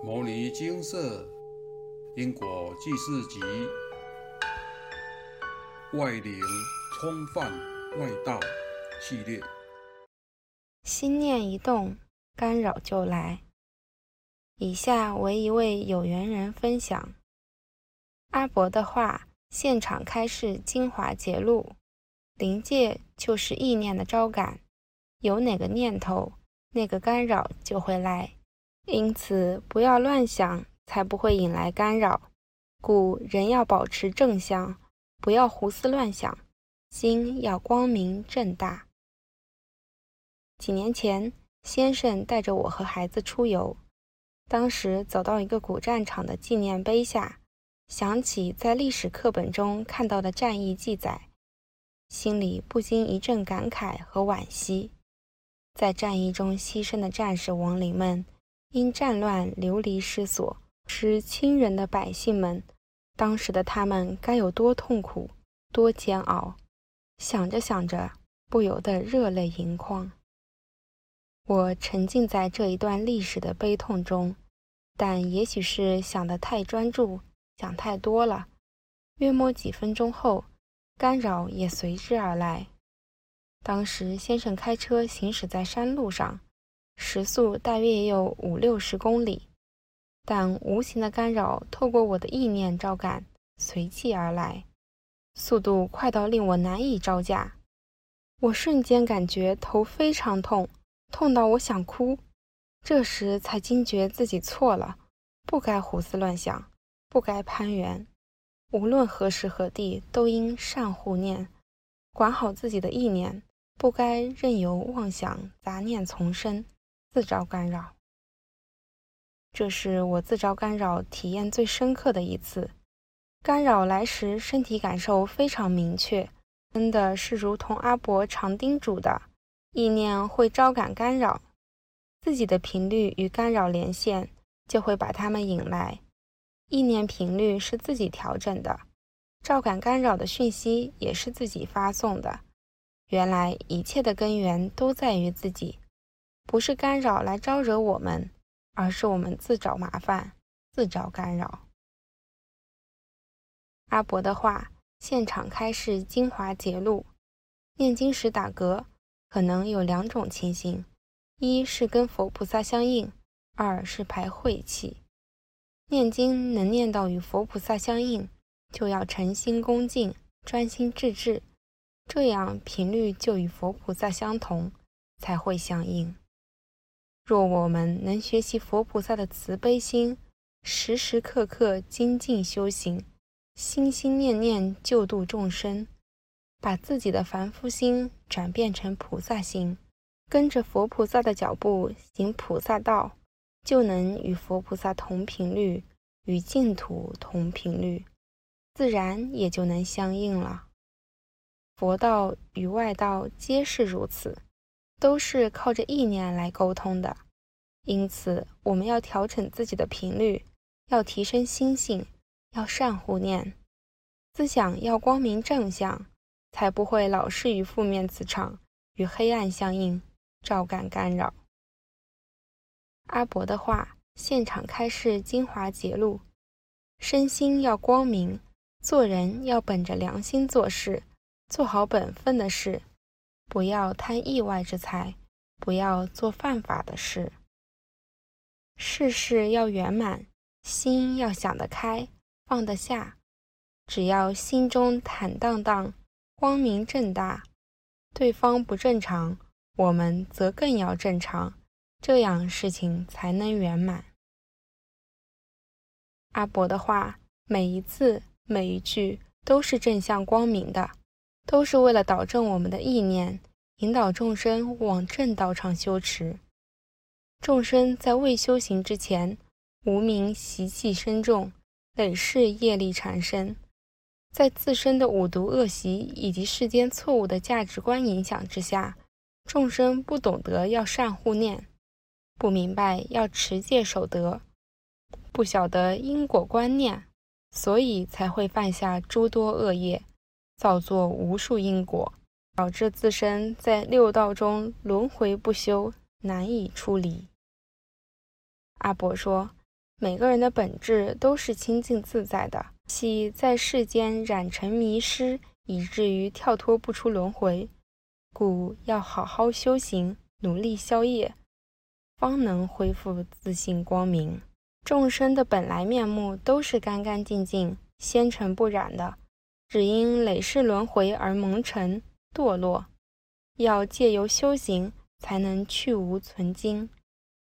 《摩尼金色因果记事集》外灵冲犯外道系列。心念一动，干扰就来。以下为一位有缘人分享阿伯的话：现场开示精华节录，灵界就是意念的招感，有哪个念头，那个干扰就会来。因此，不要乱想，才不会引来干扰。故人要保持正向，不要胡思乱想，心要光明正大。几年前，先生带着我和孩子出游，当时走到一个古战场的纪念碑下，想起在历史课本中看到的战役记载，心里不禁一阵感慨和惋惜。在战役中牺牲的战士亡灵们。因战乱流离失所，失亲人的百姓们，当时的他们该有多痛苦、多煎熬？想着想着，不由得热泪盈眶。我沉浸在这一段历史的悲痛中，但也许是想得太专注，想太多了。约摸几分钟后，干扰也随之而来。当时先生开车行驶在山路上。时速大约也有五六十公里，但无形的干扰透过我的意念召感，随即而来，速度快到令我难以招架。我瞬间感觉头非常痛，痛到我想哭。这时才惊觉自己错了，不该胡思乱想，不该攀援。无论何时何地，都应善护念，管好自己的意念，不该任由妄想杂念丛生。自招干扰，这是我自招干扰体验最深刻的一次。干扰来时，身体感受非常明确，真的是如同阿伯常叮嘱的，意念会招感干扰，自己的频率与干扰连线，就会把它们引来。意念频率是自己调整的，召感干扰的讯息也是自己发送的。原来一切的根源都在于自己。不是干扰来招惹我们，而是我们自找麻烦，自找干扰。阿伯的话，现场开示精华节录。念经时打嗝，可能有两种情形：一是跟佛菩萨相应，二是排晦气。念经能念到与佛菩萨相应，就要诚心恭敬，专心致志，这样频率就与佛菩萨相同，才会相应。若我们能学习佛菩萨的慈悲心，时时刻刻精进修行，心心念念救度众生，把自己的凡夫心转变成菩萨心，跟着佛菩萨的脚步行菩萨道，就能与佛菩萨同频率，与净土同频率，自然也就能相应了。佛道与外道皆是如此。都是靠着意念来沟通的，因此我们要调整自己的频率，要提升心性，要善护念，思想要光明正向，才不会老是与负面磁场与黑暗相应，照感干扰。阿伯的话，现场开示精华节录：身心要光明，做人要本着良心做事，做好本分的事。不要贪意外之财，不要做犯法的事。事事要圆满，心要想得开，放得下。只要心中坦荡荡、光明正大，对方不正常，我们则更要正常，这样事情才能圆满。阿伯的话，每一字每一句都是正向光明的。都是为了导正我们的意念，引导众生往正道上修持。众生在未修行之前，无名习气深重，累世业力缠身，在自身的五毒恶习以及世间错误的价值观影响之下，众生不懂得要善护念，不明白要持戒守德，不晓得因果观念，所以才会犯下诸多恶业。造作无数因果，导致自身在六道中轮回不休，难以出离。阿伯说：“每个人的本质都是清净自在的，系在世间染尘迷失，以至于跳脱不出轮回。故要好好修行，努力消业，方能恢复自信光明。众生的本来面目都是干干净净、纤尘不染的，只因累世轮回而蒙尘堕落。要借由修行，才能去无存精，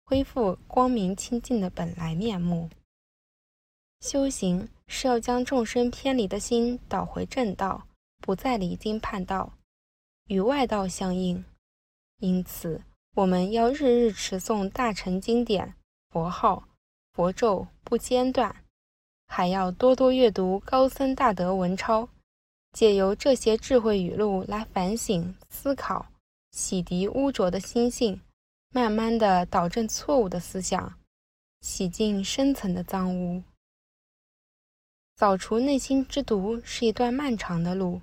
恢复光明清净的本来面目。修行是要将众生偏离的心导回正道，不再离经叛道，与外道相应。因此，我们要日日持诵大乘经典、佛号、佛咒不间断，还要多多阅读高僧大德文钞。借由这些智慧语录来反省思考，洗涤污浊的心性，慢慢的导正错误的思想，洗净深层的脏污。扫除内心之毒是一段漫长的路，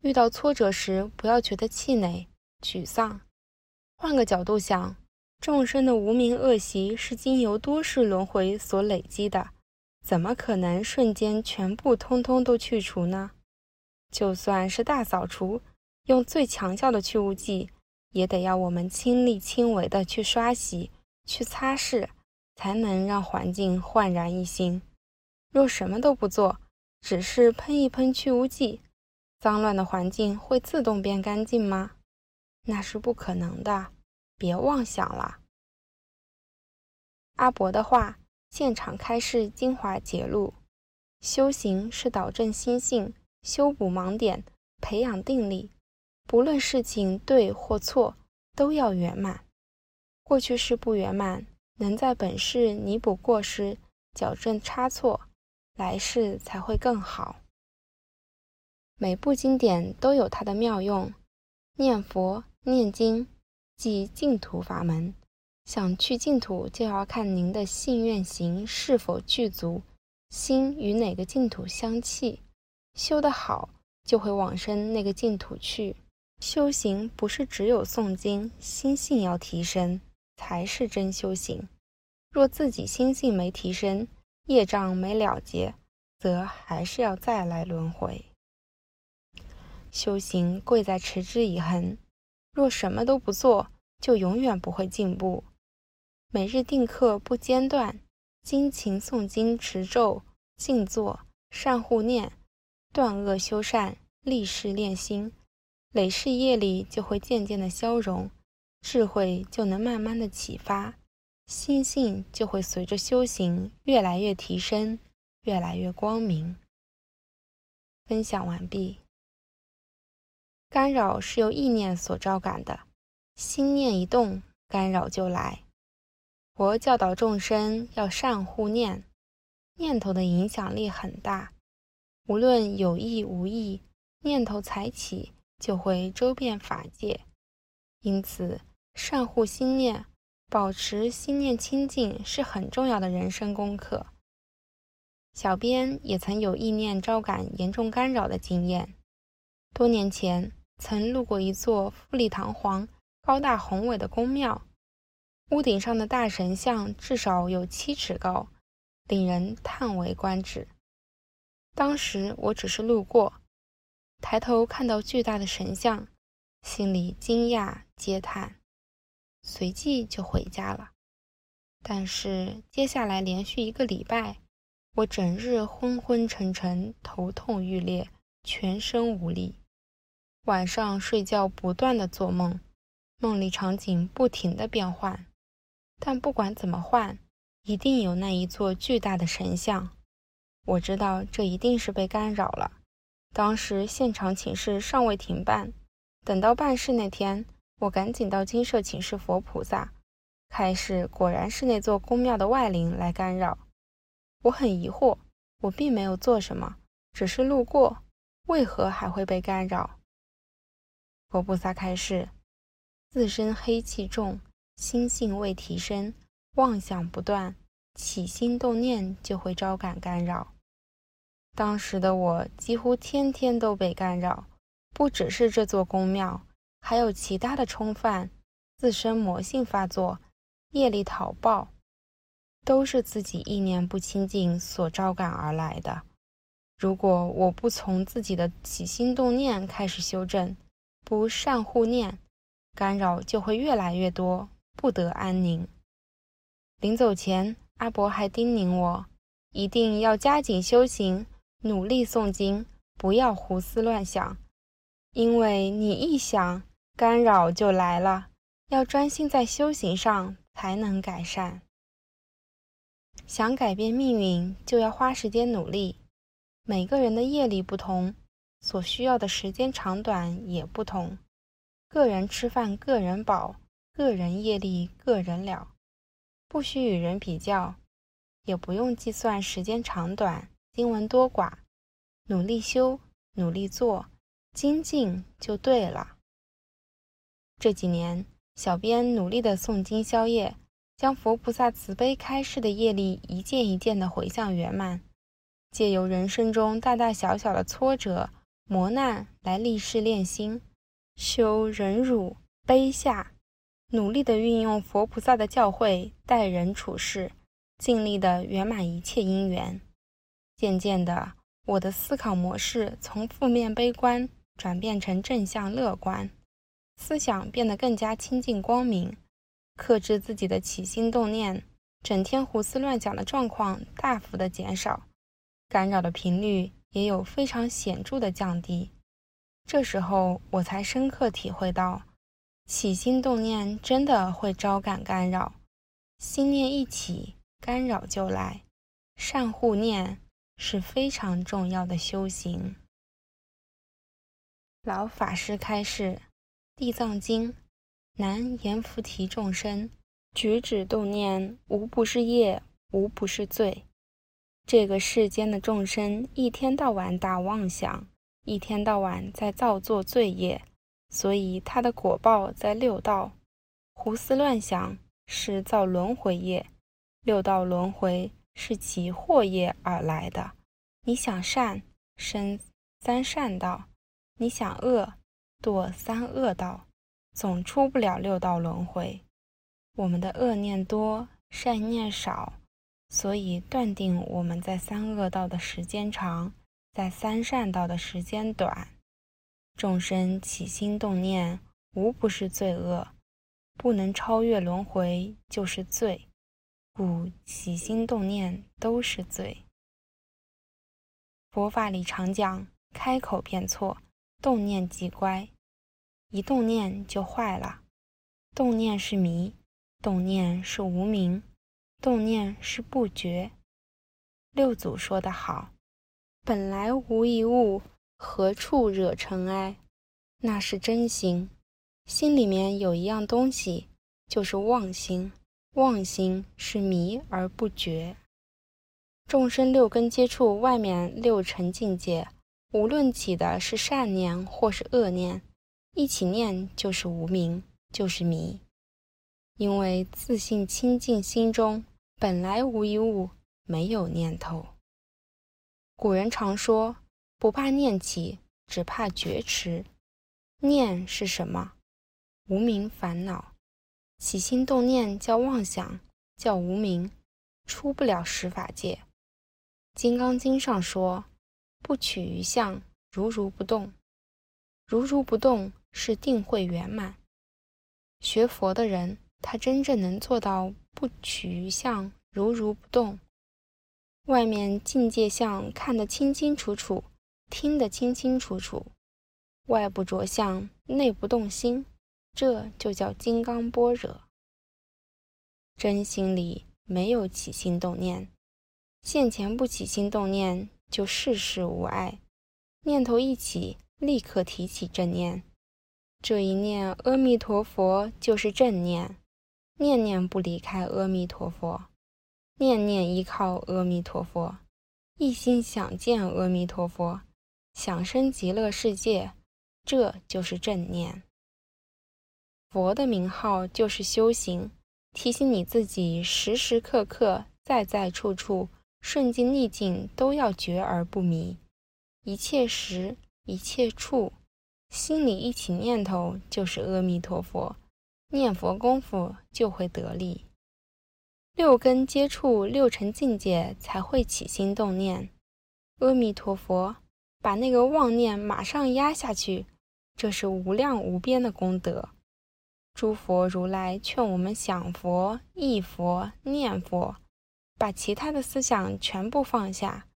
遇到挫折时不要觉得气馁、沮丧，换个角度想，众生的无名恶习是经由多世轮回所累积的，怎么可能瞬间全部通通都去除呢？就算是大扫除，用最强效的去污剂，也得要我们亲力亲为的去刷洗、去擦拭，才能让环境焕然一新。若什么都不做，只是喷一喷去污剂，脏乱的环境会自动变干净吗？那是不可能的，别妄想了。阿伯的话，现场开示精华节录：修行是导正心性。修补盲点，培养定力，不论事情对或错，都要圆满。过去式不圆满，能在本世弥补过失，矫正差错，来世才会更好。每部经典都有它的妙用，念佛念经即净土法门。想去净土，就要看您的信愿行是否具足，心与哪个净土相契。修得好，就会往生那个净土去。修行不是只有诵经，心性要提升才是真修行。若自己心性没提升，业障没了结，则还是要再来轮回。修行贵在持之以恒，若什么都不做，就永远不会进步。每日定课不间断，精勤诵经持咒，静坐善护念。断恶修善，立誓练心，累世业力就会渐渐的消融，智慧就能慢慢的启发，心性就会随着修行越来越提升，越来越光明。分享完毕。干扰是由意念所招感的，心念一动，干扰就来。佛教导众生要善护念，念头的影响力很大。无论有意无意，念头才起，就会周遍法界。因此，善护心念，保持心念清净，是很重要的人生功课。小编也曾有意念招感严重干扰的经验。多年前，曾路过一座富丽堂皇、高大宏伟的宫庙，屋顶上的大神像至少有七尺高，令人叹为观止。当时我只是路过，抬头看到巨大的神像，心里惊讶嗟叹，随即就回家了。但是接下来连续一个礼拜，我整日昏昏沉沉，头痛欲裂，全身无力。晚上睡觉不断的做梦，梦里场景不停的变换，但不管怎么换，一定有那一座巨大的神像。我知道这一定是被干扰了。当时现场请示尚未停办，等到办事那天，我赶紧到金舍请示佛菩萨。开示果然是那座宫庙的外灵来干扰。我很疑惑，我并没有做什么，只是路过，为何还会被干扰？佛菩萨开示：自身黑气重，心性未提升，妄想不断，起心动念就会招感干扰。当时的我几乎天天都被干扰，不只是这座宫庙，还有其他的冲犯，自身魔性发作，业力讨报。都是自己意念不清净所招感而来的。如果我不从自己的起心动念开始修正，不善护念，干扰就会越来越多，不得安宁。临走前，阿伯还叮咛我，一定要加紧修行，努力诵经，不要胡思乱想，因为你一想，干扰就来了。要专心在修行上，才能改善。想改变命运，就要花时间努力。每个人的业力不同，所需要的时间长短也不同。个人吃饭，个人饱；个人业力，个人了。不需与人比较，也不用计算时间长短、经文多寡。努力修，努力做，精进就对了。这几年，小编努力的诵经消业，将佛菩萨慈悲开示的业力一件一件的回向圆满。借由人生中大大小小的挫折、磨难来立誓练心，修忍辱、悲下，努力的运用佛菩萨的教诲待人处事，尽力的圆满一切因缘。渐渐的，我的思考模式从负面悲观转变成正向乐观，思想变得更加清净光明，克制自己的起心动念，整天胡思乱想的状况大幅的减少。干扰的频率也有非常显著的降低，这时候我才深刻体会到，起心动念真的会招感干扰，心念一起，干扰就来。善护念是非常重要的修行。老法师开示《地藏经》，南阎浮提众生举止动念，无不是业，无不是罪。这个世间的众生一天到晚打妄想，一天到晚在造作罪业，所以他的果报在六道。胡思乱想是造轮回业，六道轮回是其祸业而来的。你想善，生三善道；你想恶，堕三恶道，总出不了六道轮回。我们的恶念多，善念少。所以断定我们在三恶道的时间长，在三善道的时间短。众生起心动念，无不是罪恶，不能超越轮回就是罪，故起心动念都是罪。佛法里常讲，开口便错，动念即乖，一动念就坏了。动念是迷，动念是无明。动念是不觉。六祖说得好：“本来无一物，何处惹尘埃？”那是真心。心里面有一样东西，就是妄心。妄心是迷而不觉。众生六根接触外面六尘境界，无论起的是善念或是恶念，一起念就是无明，就是迷。因为自信清净心中本来无一物，没有念头。古人常说：“不怕念起，只怕觉迟。”念是什么？无名烦恼。起心动念叫妄想，叫无名，出不了十法界。《金刚经》上说：“不取于相，如如不动。”如如不动是定慧圆满。学佛的人。他真正能做到不取于相，如如不动。外面境界相看得清清楚楚，听得清清楚楚，外不着相，内不动心，这就叫金刚般若。真心里没有起心动念，现前不起心动念，就事事无碍。念头一起，立刻提起正念，这一念阿弥陀佛就是正念。念念不离开阿弥陀佛，念念依靠阿弥陀佛，一心想见阿弥陀佛，想生极乐世界，这就是正念。佛的名号就是修行，提醒你自己时时刻刻、在在处处、顺境逆境都要觉而不迷，一切时、一切处，心里一起念头就是阿弥陀佛。念佛功夫就会得力。六根接触六尘境界，才会起心动念。阿弥陀佛，把那个妄念马上压下去，这是无量无边的功德。诸佛如来劝我们想佛、忆佛、念佛，把其他的思想全部放下，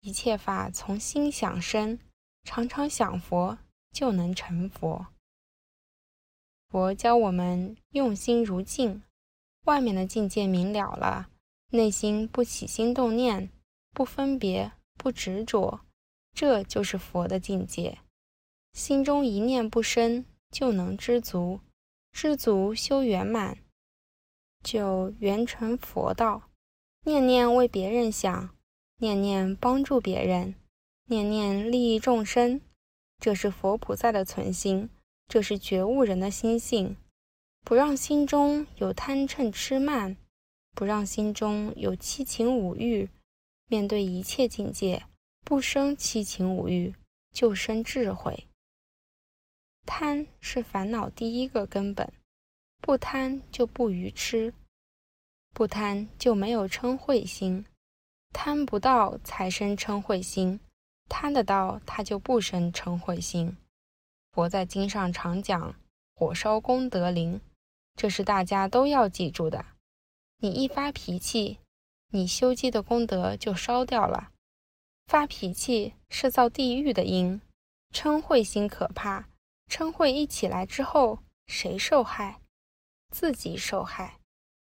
一切法从心想生，常常想佛就能成佛。佛教我们用心如镜，外面的境界明了了，内心不起心动念，不分别，不执着，这就是佛的境界。心中一念不生，就能知足。知足修圆满，就圆成佛道。念念为别人想，念念帮助别人，念念利益众生，这是佛菩萨的存心，这是觉悟人的心性。不让心中有贪嗔痴慢，不让心中有七情五欲。面对一切境界，不生七情五欲，就生智慧。贪是烦恼第一个根本，不贪就不愚痴，不贪就没有嗔恚心，贪不到才生嗔恚心，贪得到他就不生嗔恚心。佛在经上常讲“火烧功德林”，这是大家都要记住的。你一发脾气，你修积的功德就烧掉了。发脾气是造地狱的因，嗔恚心可怕。称会一起来之后，谁受害？自己受害。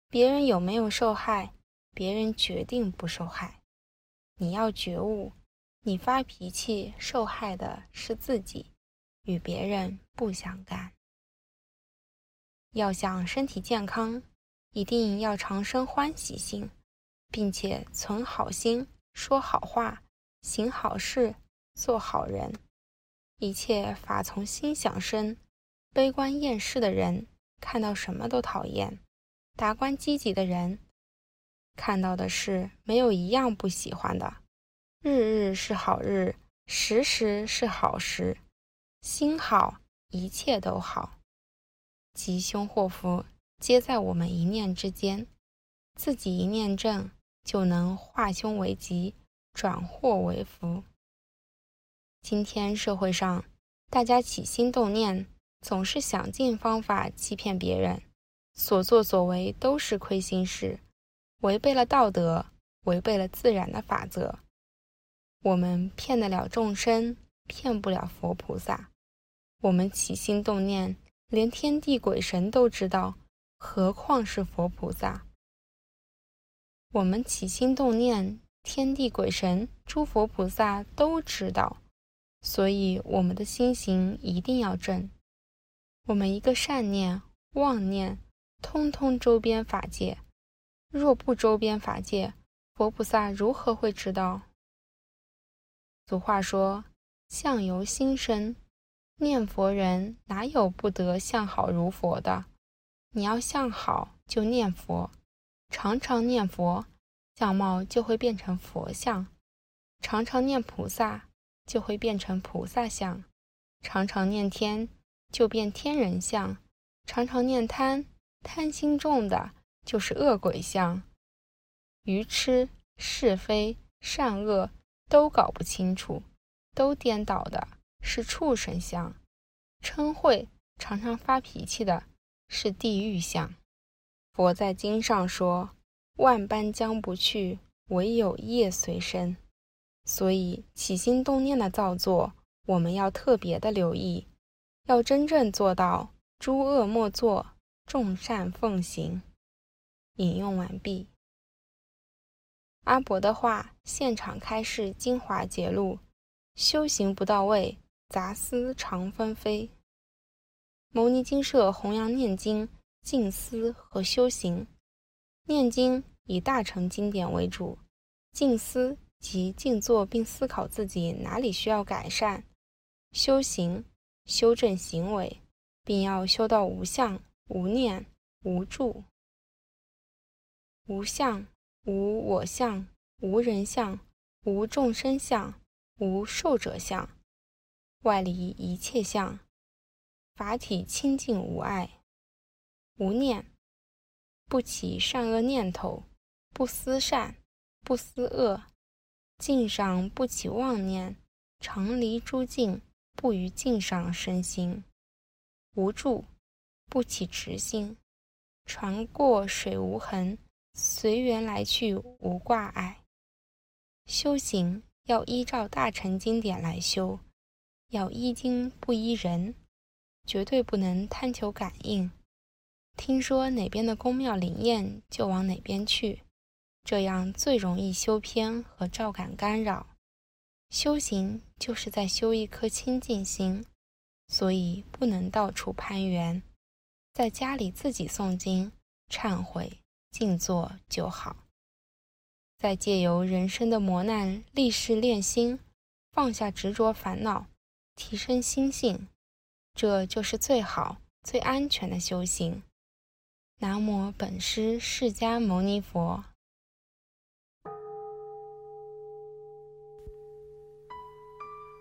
别人有没有受害？别人决定不受害。你要觉悟，你发脾气受害的是自己，与别人不相干。要想身体健康，一定要常生欢喜心，并且存好心，说好话，行好事，做好人。一切法从心想生，悲观厌世的人看到什么都讨厌；达观积极的人看到的事没有一样不喜欢的。日日是好日，时时是好时。心好，一切都好。吉凶祸福皆在我们一念之间，自己一念正，就能化凶为吉，转祸为福。今天社会上，大家起心动念，总是想尽方法欺骗别人，所作所为都是亏心事，违背了道德，违背了自然的法则。我们骗得了众生，骗不了佛菩萨。我们起心动念，连天地鬼神都知道，何况是佛菩萨？我们起心动念，天地鬼神、诸佛菩萨都知道。所以，我们的心行一定要正。我们一个善念、妄念，通通周边法界。若不周边法界，佛菩萨如何会知道？俗话说：“相由心生。”念佛人哪有不得相好如佛的？你要相好，就念佛，常常念佛，相貌就会变成佛相；常常念菩萨。就会变成菩萨相，常常念天就变天人相，常常念贪，贪心重的就是恶鬼相，愚痴是非善恶都搞不清楚，都颠倒的是畜生相，嗔恚常常发脾气的是地狱相。佛在经上说：“万般将不去，唯有业随身。”所以起心动念的造作，我们要特别的留意，要真正做到诸恶莫作，众善奉行。引用完毕。阿伯的话，现场开示精华节录：修行不到位，杂思常纷飞。牟尼精舍弘扬念经、静思和修行。念经以大乘经典为主，静思。即静坐并思考自己哪里需要改善，修行、修正行为，并要修到无相、无念、无住、无相、无我相、无人相、无众生相、无寿者相，外离一切相，法体清净无碍，无念，不起善恶念头，不思善，不思恶，境上不起妄念，常离诸境，不于境上生心，无住，不起执心，船过水无痕，随缘来去无挂碍。修行要依照大乘经典来修，要依经不依人，绝对不能贪求感应。听说哪边的宫庙灵验，就往哪边去，这样最容易修偏和照感干扰。修行就是在修一颗清净心，所以不能到处攀缘，在家里自己诵经、忏悔、静坐就好。再借由人生的磨难，立誓练心，放下执着烦恼，提升心性，这就是最好、最安全的修行。南无本师释迦牟尼佛。